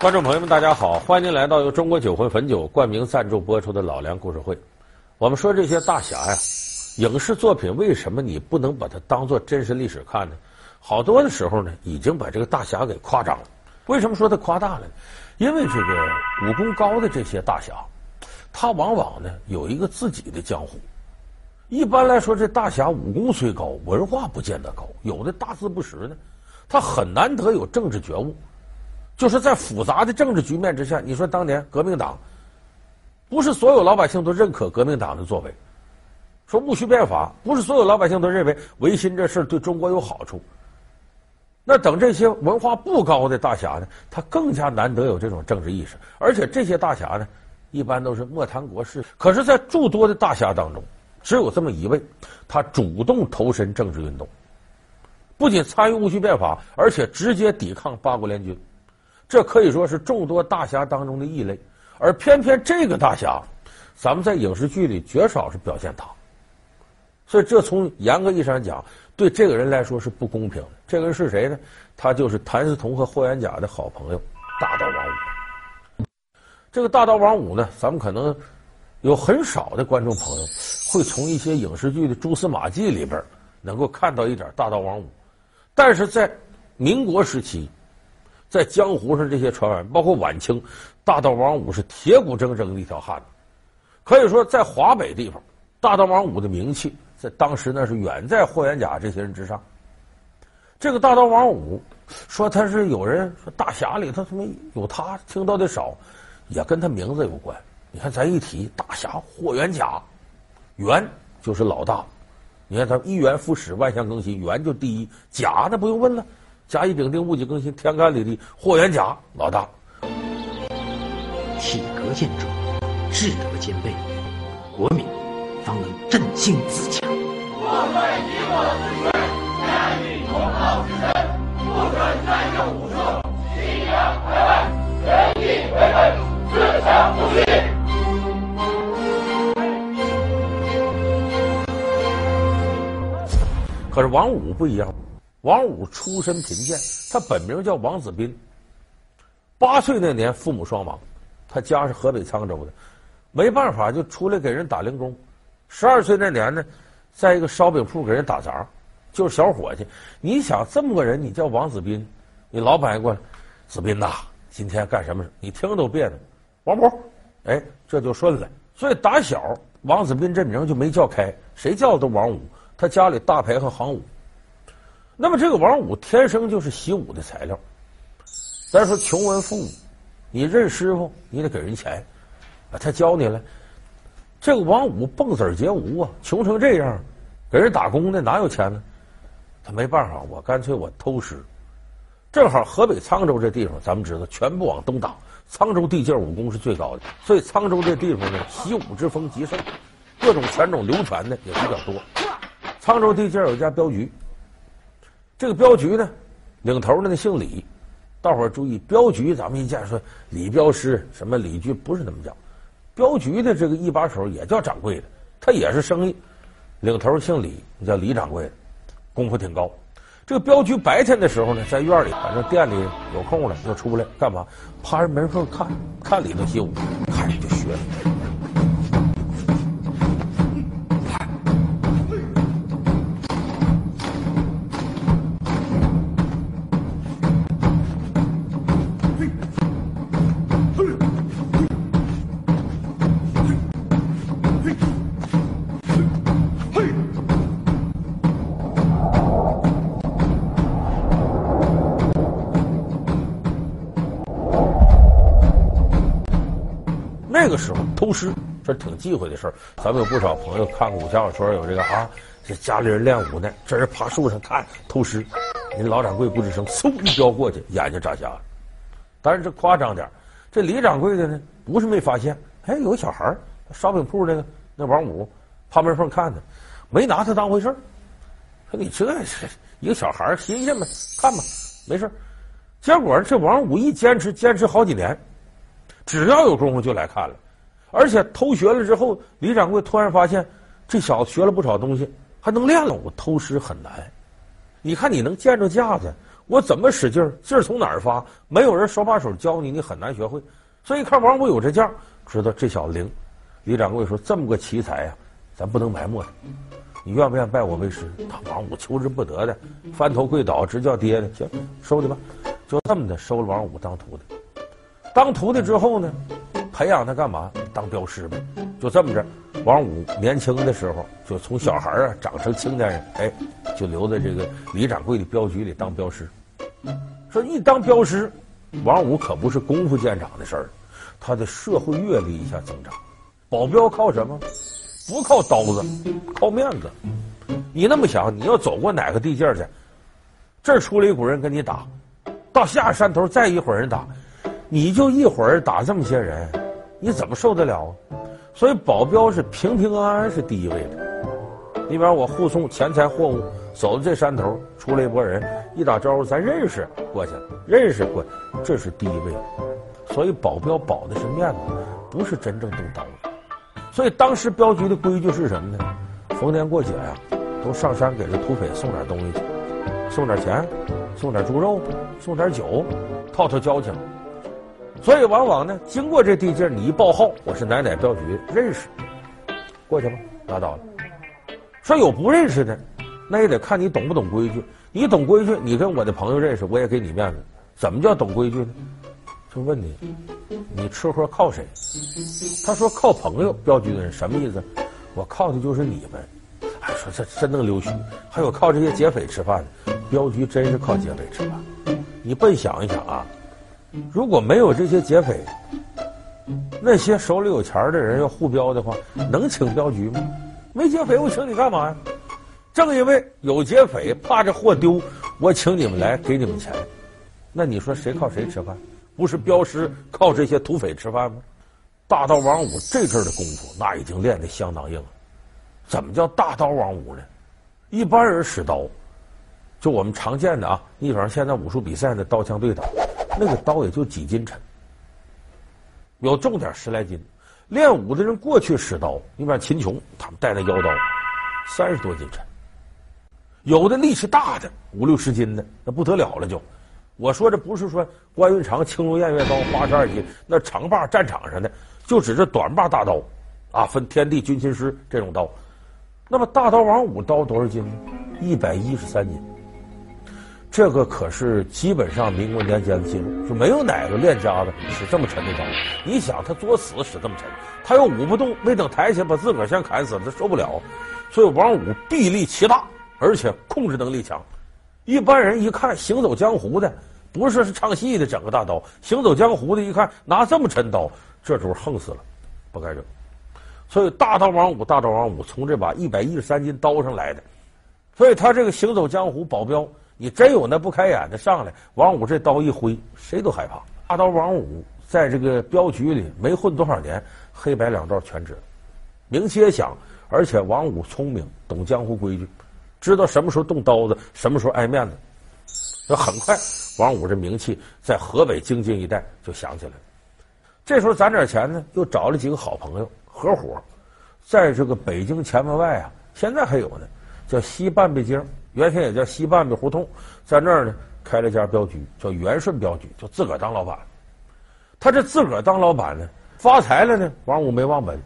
观众朋友们，大家好，欢迎您来到由中国酒魂汾酒冠名赞助播出的《老梁故事会》。我们说这些大侠呀，影视作品为什么你不能把它当做真实历史看呢？好多的时候呢，已经把这个大侠给夸张了。为什么说他夸大了呢？因为这个武功高的这些大侠，他往往呢有一个自己的江湖。一般来说，这大侠武功虽高，文化不见得高，有的大字不识呢，他很难得有政治觉悟。就是在复杂的政治局面之下，你说当年革命党，不是所有老百姓都认可革命党的作为。说戊戌变法，不是所有老百姓都认为维新这事对中国有好处。那等这些文化不高的大侠呢，他更加难得有这种政治意识。而且这些大侠呢，一般都是莫谈国事。可是，在诸多的大侠当中，只有这么一位，他主动投身政治运动，不仅参与戊戌变法，而且直接抵抗八国联军。这可以说是众多大侠当中的异类，而偏偏这个大侠，咱们在影视剧里绝少是表现他，所以这从严格意义上讲，对这个人来说是不公平的。这个人是谁呢？他就是谭嗣同和霍元甲的好朋友大刀王五。这个大刀王五呢，咱们可能有很少的观众朋友会从一些影视剧的蛛丝马迹里边能够看到一点大刀王五，但是在民国时期。在江湖上，这些传闻，包括晚清，大刀王五是铁骨铮铮的一条汉子。可以说，在华北地方，大刀王五的名气在当时那是远在霍元甲这些人之上。这个大刀王五说他是有人说大侠里头怎么有他听到的少，也跟他名字有关。你看，咱一提大侠霍元甲，元就是老大。你看，他一元复始，万象更新，元就第一，甲那不用问了。甲乙丙丁戊己庚辛，天干里的霍元甲老大，体格健壮，智德兼备，国民方能振兴自强。我们以我之权，建立同道之身，不准滥用武术，信仰排外，仁义为本，自强不息。可是王五不一样。王五出身贫贱，他本名叫王子斌。八岁那年，父母双亡，他家是河北沧州的，没办法就出来给人打零工。十二岁那年呢，在一个烧饼铺给人打杂，就是小伙计。你想这么个人，你叫王子斌，你老板一过来，子斌呐，今天干什么？你听都别扭。王五，哎，这就顺了。所以打小王子斌这名就没叫开，谁叫的都王五。他家里大排和行武。那么这个王五天生就是习武的材料。咱说穷文富武，你认师傅，你得给人钱，啊，他教你了。这个王五蹦子儿结芜啊，穷成这样，给人打工的哪有钱呢？他没办法，我干脆我偷师。正好河北沧州这地方，咱们知道全部往东打，沧州地界武功是最高的，所以沧州这地方呢，习武之风极盛，各种拳种流传的也比较多。沧州地界有一家镖局。这个镖局呢，领头的那姓李，大伙儿注意，镖局咱们一见说李镖师什么李局不是那么讲，镖局的这个一把手也叫掌柜的，他也是生意，领头姓李，叫李掌柜的，功夫挺高。这个镖局白天的时候呢，在院里，反正店里有空了就出来干嘛？趴着门缝看，看里头习武，这个时候偷师，这挺忌讳的事儿。咱们有不少朋友看武侠小说，有这个啊，这家里人练武呢，这人爬树上看偷师，人老掌柜不吱声，嗖一飙过去，眼睛眨瞎了。当然这夸张点这李掌柜的呢，不是没发现，哎，有个小孩烧饼铺那个那王五趴门缝看呢，没拿他当回事儿。说你这是一个小孩新鲜嘛，看吧，没事。结果这王五一坚持，坚持好几年。只要有功夫就来看了，而且偷学了之后，李掌柜突然发现这小子学了不少东西，还能练了。我偷师很难，你看你能见着架子，我怎么使劲儿？劲儿从哪儿发？没有人手把手教你，你很难学会。所以一看王五有这架，知道这小子灵。李掌柜说：“这么个奇才呀，咱不能埋没他。你愿不愿拜我为师？”他王五求之不得的，翻头跪倒，直叫爹的。行，收的吧。就这么的收了王五当徒弟。当徒弟之后呢，培养他干嘛？当镖师呗。就这么着，王五年轻的时候就从小孩啊长成青年人，哎，就留在这个李掌柜的镖局里当镖师。说一当镖师，王五可不是功夫见长的事儿，他的社会阅历一下增长。保镖靠什么？不靠刀子，靠面子。你那么想，你要走过哪个地界去，这儿出来一股人跟你打。到下山头再一伙人打，你就一伙人打这么些人，你怎么受得了啊？所以保镖是平平安安是第一位的。你比方我护送钱财货物走到这山头，出来一拨人，一打招呼咱认识过去了，认识过，这是第一位的。所以保镖保的是面子，不是真正动刀子。所以当时镖局的规矩是什么呢？逢年过节呀，都上山给这土匪送点东西去，送点钱。送点猪肉，送点酒，套套交情。所以往往呢，经过这地界，你一报号，我是哪哪镖局认识，过去吧，拉倒了。说有不认识的，那也得看你懂不懂规矩。你懂规矩，你跟我的朋友认识，我也给你面子。怎么叫懂规矩呢？就问你，你吃喝靠谁？他说靠朋友。镖局的人什么意思？我靠的就是你们。哎，说这真能溜须，还有靠这些劫匪吃饭的。镖局真是靠劫匪吃饭。你笨想一想啊，如果没有这些劫匪，那些手里有钱的人要护镖的话，能请镖局吗？没劫匪，我请你干嘛呀？正因为有劫匪，怕这货丢，我请你们来给你们钱。那你说谁靠谁吃饭？不是镖师靠这些土匪吃饭吗？大刀王五这阵的功夫，那已经练得相当硬了。怎么叫大刀王五呢？一般人使刀。就我们常见的啊，你比方现在武术比赛的刀枪对打，那个刀也就几斤沉，有重点十来斤。练武的人过去使刀，你比方秦琼他们带那腰刀，三十多斤沉。有的力气大的五六十斤的，那不得了了就。我说这不是说关云长青龙偃月刀八十二斤，那长把战场上的，就指这短把大刀，啊，分天地军秦师这种刀。那么大刀王五刀多少斤呢？一百一十三斤。这个可是基本上民国年间的记录，就没有哪个练家子使这么沉的刀。你想他作死使这么沉，他又舞不动，没等抬起来把自个儿先砍死了，他受不了。所以王五臂力奇大，而且控制能力强。一般人一看行走江湖的，不是是唱戏的，整个大刀。行走江湖的一看拿这么沉刀，这主横死了，不该整。所以大刀王五，大刀王五从这把一百一十三斤刀上来的。所以他这个行走江湖保镖。你真有那不开眼的上来，王五这刀一挥，谁都害怕。大刀王五在这个镖局里没混多少年，黑白两道全知道，名气也响。而且王五聪明，懂江湖规矩，知道什么时候动刀子，什么时候挨面子。那很快，王五这名气在河北京津一带就响起来了。这时候攒点钱呢，又找了几个好朋友合伙，在这个北京前门外啊，现在还有呢，叫西半壁街。原先也叫西半壁胡同，在那儿呢开了家镖局，叫元顺镖局，就自个儿当老板。他这自个儿当老板呢，发财了呢。王五没忘本，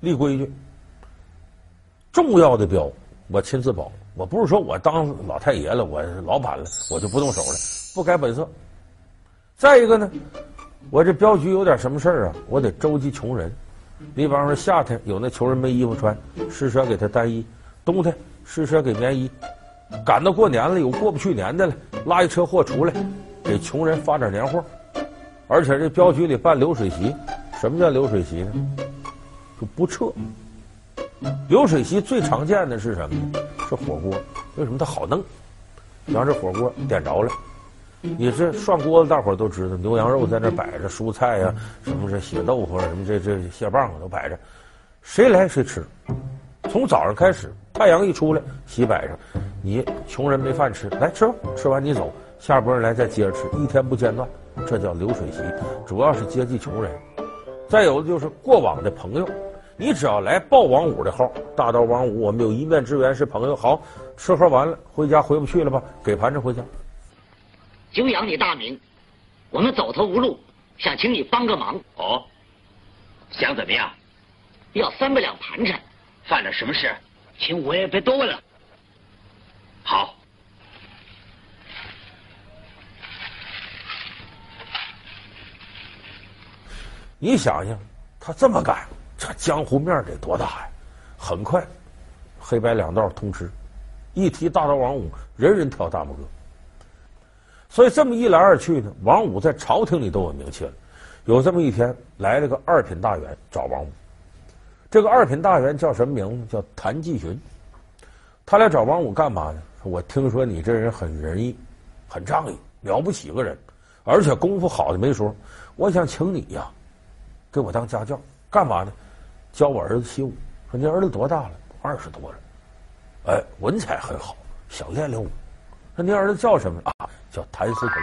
立规矩。重要的镖我亲自保，我不是说我当老太爷了，我老板了，我就不动手了，不改本色。再一个呢，我这镖局有点什么事儿啊，我得周济穷人。你比方说夏天有那穷人没衣服穿，施舍给他单衣；冬天施舍给棉衣。赶到过年了，有过不去年的了，拉一车货出来，给穷人发点年货。而且这镖局里办流水席，什么叫流水席呢？就不撤。流水席最常见的是什么呢？是火锅。为什么它好弄？比方这火锅点着了，你这涮锅子，大伙儿都知道，牛羊肉在那摆着，蔬菜呀、什么这血豆腐，什么这这蟹棒都摆着，谁来谁吃。从早上开始，太阳一出来，席摆上。你穷人没饭吃，来吃吧，吃完你走，下波人来再接着吃，一天不间断，这叫流水席，主要是接济穷人。再有的就是过往的朋友，你只要来报王五的号，大刀王五，我们有一面之缘是朋友，好，吃喝完了回家回不去了吧，给盘缠回家。久仰你大名，我们走投无路，想请你帮个忙。哦，想怎么样？要三百两盘缠。犯了什么事？请我也别多问了。好。你想想，他这么干，这江湖面得多大呀？很快，黑白两道通吃，一提大刀王五，人人挑大拇哥。所以这么一来二去呢，王五在朝廷里都有名气了。有这么一天，来了个二品大员找王五。这个二品大员叫什么名字？叫谭继寻。他来找王五干嘛呢？我听说你这人很仁义，很仗义，了不起个人，而且功夫好的没说。我想请你呀。给我当家教，干嘛呢？教我儿子习武。说你儿子多大了？二十多了。哎，文采很好，想练练武。说你儿子叫什么啊？叫谭嗣同。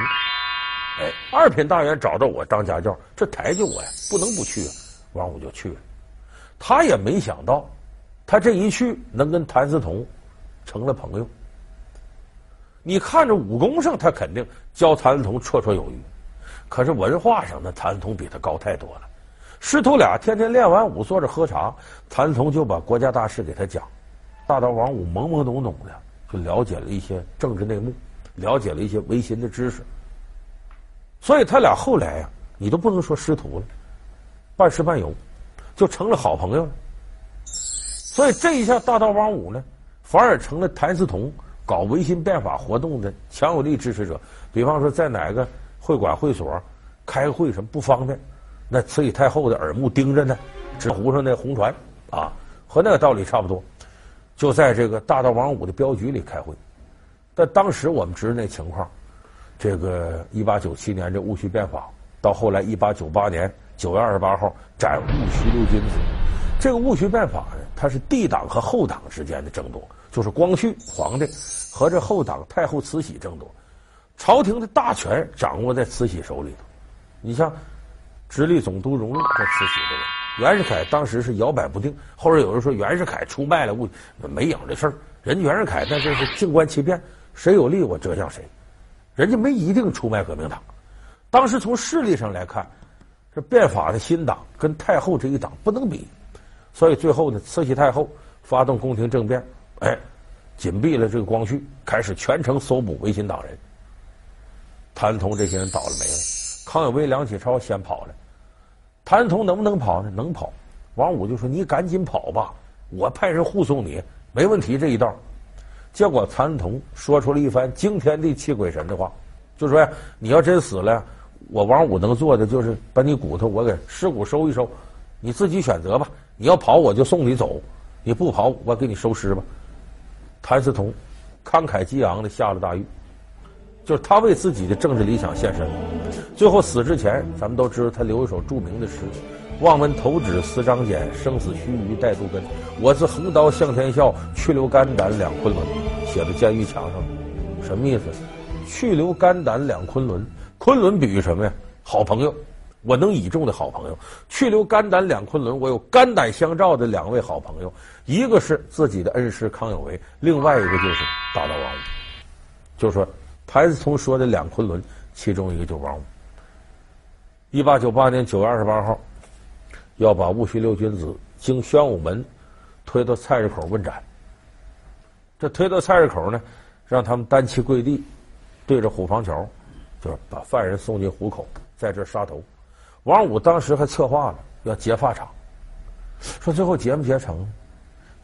哎，二品大员找到我当家教，这抬举我呀，不能不去啊。王五就去了。他也没想到，他这一去能跟谭嗣同成了朋友。你看着武功上，他肯定教谭嗣同绰绰有余，可是文化上，那谭嗣同比他高太多了。师徒俩天天练完武，坐着喝茶，谭嗣同就把国家大事给他讲。大刀王五懵懵懂懂的就了解了一些政治内幕，了解了一些维新的知识。所以他俩后来呀，你都不能说师徒了，半师半友，就成了好朋友了。所以这一下，大刀王五呢，反而成了谭嗣同搞维新变法活动的强有力支持者。比方说，在哪个会馆会所开会什么不方便。那慈禧太后的耳目盯着呢，纸糊上那红船啊，和那个道理差不多。就在这个大刀王五的镖局里开会。但当时我们知道那情况，这个一八九七年这戊戌变法，到后来一八九八年九月二十八号斩戊戌六君子。这个戊戌变法呢，它是帝党和后党之间的争夺，就是光绪皇帝和这后党太后慈禧争夺，朝廷的大权掌握在慈禧手里头。你像。直隶总督荣禄和慈禧的人，袁世凯当时是摇摆不定。后来有人说袁世凯出卖了戊，没影的事儿。人袁世凯那这是静观其变，谁有利我折向谁，人家没一定出卖革命党。当时从势力上来看，这变法的新党跟太后这一党不能比，所以最后呢，慈禧太后发动宫廷政变，哎，紧闭了这个光绪，开始全城搜捕维新党人。谭嗣同这些人倒了霉了。康有为、梁启超先跑了，谭嗣同能不能跑呢？能跑。王五就说：“你赶紧跑吧，我派人护送你，没问题。”这一道，结果谭嗣同说出了一番惊天地泣鬼神的话，就说：“呀，你要真死了，我王五能做的就是把你骨头我给尸骨收一收，你自己选择吧。你要跑，我就送你走；你不跑，我给你收尸吧。”谭嗣同慷慨激昂的下了大狱。就是他为自己的政治理想献身，最后死之前，咱们都知道他留一首著名的诗：“望闻投止思张俭，生死须臾待杜根。我自横刀向天笑，去留肝胆两昆仑。”写在监狱墙上，什么意思？去留肝胆两昆仑，昆仑比喻什么呀？好朋友，我能倚重的好朋友。去留肝胆两昆仑，我有肝胆相照的两位好朋友，一个是自己的恩师康有为，另外一个就是大刀王五，就说。谭嗣同说的两昆仑，其中一个就是王五。一八九八年九月二十八号，要把戊戌六君子经宣武门推到菜市口问斩。这推到菜市口呢，让他们单膝跪地，对着虎坊桥，把犯人送进虎口，在这杀头。王五当时还策划了要劫法场，说最后劫没劫成？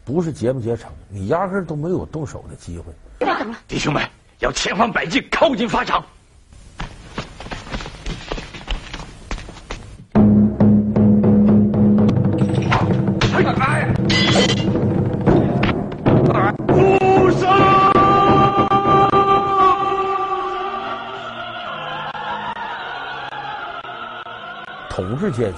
不是劫没劫成，你压根都没有动手的机会。别等了，弟兄们。要千方百计靠近法场。统治阶级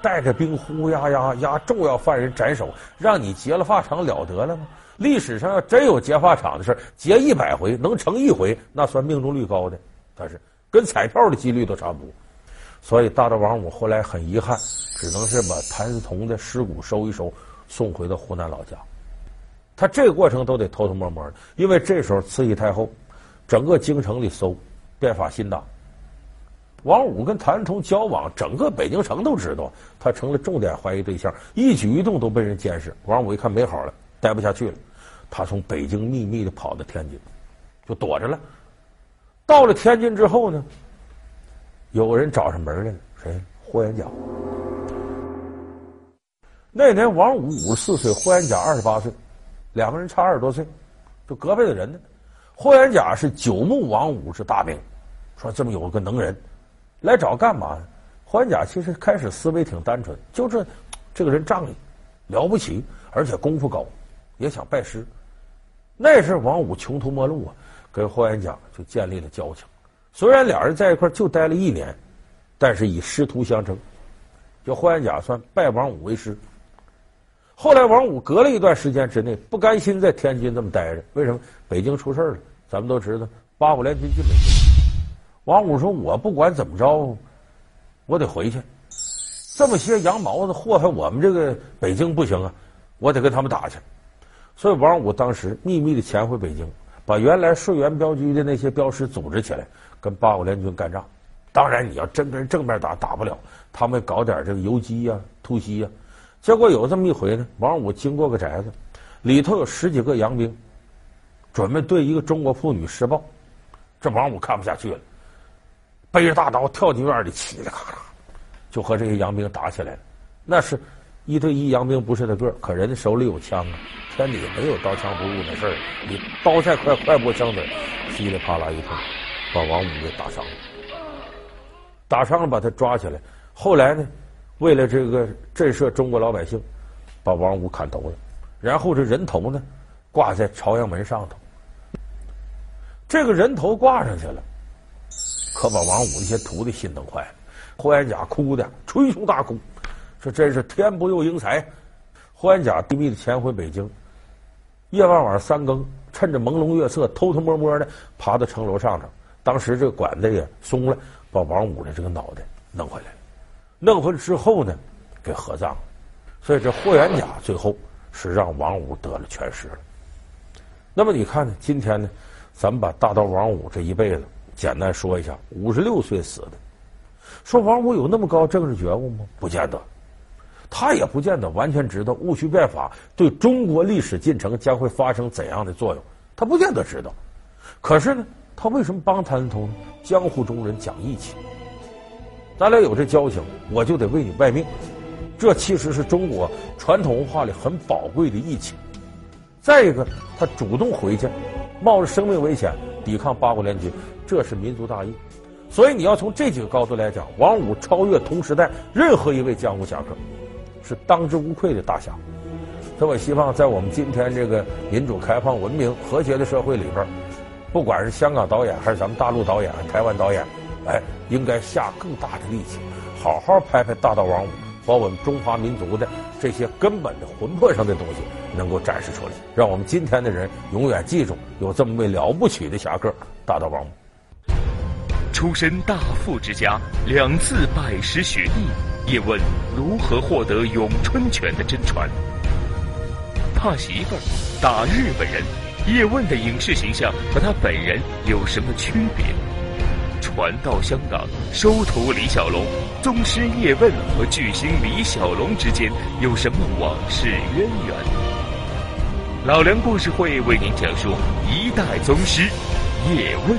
带着兵呼呼压压压重要犯人斩首，让你劫了法场了得了吗？历史上要真有劫法场的事劫一百回能成一回，那算命中率高的。但是跟彩票的几率都差不多。所以大刀王五后来很遗憾，只能是把谭嗣同的尸骨收一收，送回到湖南老家。他这个过程都得偷偷摸摸的，因为这时候慈禧太后整个京城里搜，变法新党。王五跟谭嗣同交往，整个北京城都知道，他成了重点怀疑对象，一举一动都被人监视。王五一看没好了，待不下去了，他从北京秘密的跑到天津，就躲着了。到了天津之后呢，有个人找上门来了，谁？霍元甲。那年王五五十四岁，霍元甲二十八岁，两个人差二十多岁，就隔辈的人呢。霍元甲是九牧王五是大名，说这么有个能人。来找干嘛呢？霍元甲其实开始思维挺单纯，就这这个人仗义，了不起，而且功夫高，也想拜师。那时王五穷途末路啊，跟霍元甲就建立了交情。虽然俩人在一块就待了一年，但是以师徒相称，就霍元甲算拜王五为师。后来王五隔了一段时间之内不甘心在天津这么待着，为什么？北京出事了，咱们都知道八国联军进北京。王五说：“我不管怎么着，我得回去。这么些洋毛子祸害我们这个北京不行啊，我得跟他们打去。所以王五当时秘密的潜回北京，把原来顺源镖局的那些镖师组织起来，跟八国联军干仗。当然，你要真跟人正面打，打不了，他们搞点这个游击呀、突袭呀。结果有这么一回呢，王五经过个宅子，里头有十几个洋兵，准备对一个中国妇女施暴。这王五看不下去了。”背着大刀跳进院里，嘁哩喀啦，就和这些洋兵打起来了。那是一对一洋兵不是他个，可人家手里有枪啊，天底下没有刀枪不入的事儿。你刀再快，快不过枪子，噼里啪啦一通，把王五给打伤了。打伤了，把他抓起来。后来呢，为了这个震慑中国老百姓，把王五砍头了。然后这人头呢，挂在朝阳门上头。这个人头挂上去了。可把王五那些徒弟心疼坏了，霍元甲哭的捶胸大哭，说真是天不佑英才。霍元甲秘密的潜回北京，夜晚晚三更，趁着朦胧月色，偷偷摸摸的爬到城楼上头。当时这个管子也松了，把王五的这个脑袋弄回来。弄回来之后呢，给合葬。所以这霍元甲最后是让王五得了全尸了。那么你看呢？今天呢，咱们把大刀王五这一辈子。简单说一下，五十六岁死的。说王五有那么高政治觉悟吗？不见得，他也不见得完全知道戊戌变法对中国历史进程将会发生怎样的作用，他不见得知道。可是呢，他为什么帮谭嗣同？江湖中人讲义气，咱俩有这交情，我就得为你卖命。这其实是中国传统文化里很宝贵的义气。再一个，他主动回去，冒着生命危险抵抗八国联军。这是民族大义，所以你要从这几个高度来讲，王五超越同时代任何一位江湖侠客，是当之无愧的大侠。所以我希望在我们今天这个民主、开放、文明、和谐的社会里边，不管是香港导演还是咱们大陆导演、台湾导演，哎，应该下更大的力气，好好拍拍大刀王五，把我们中华民族的这些根本的魂魄上的东西能够展示出来，让我们今天的人永远记住有这么位了不起的侠客——大刀王五。出身大富之家，两次拜师学艺，叶问如何获得咏春拳的真传？怕媳妇儿，打日本人，叶问的影视形象和他本人有什么区别？传到香港，收徒李小龙，宗师叶问和巨星李小龙之间有什么往事渊源？老梁故事会为您讲述一代宗师叶问。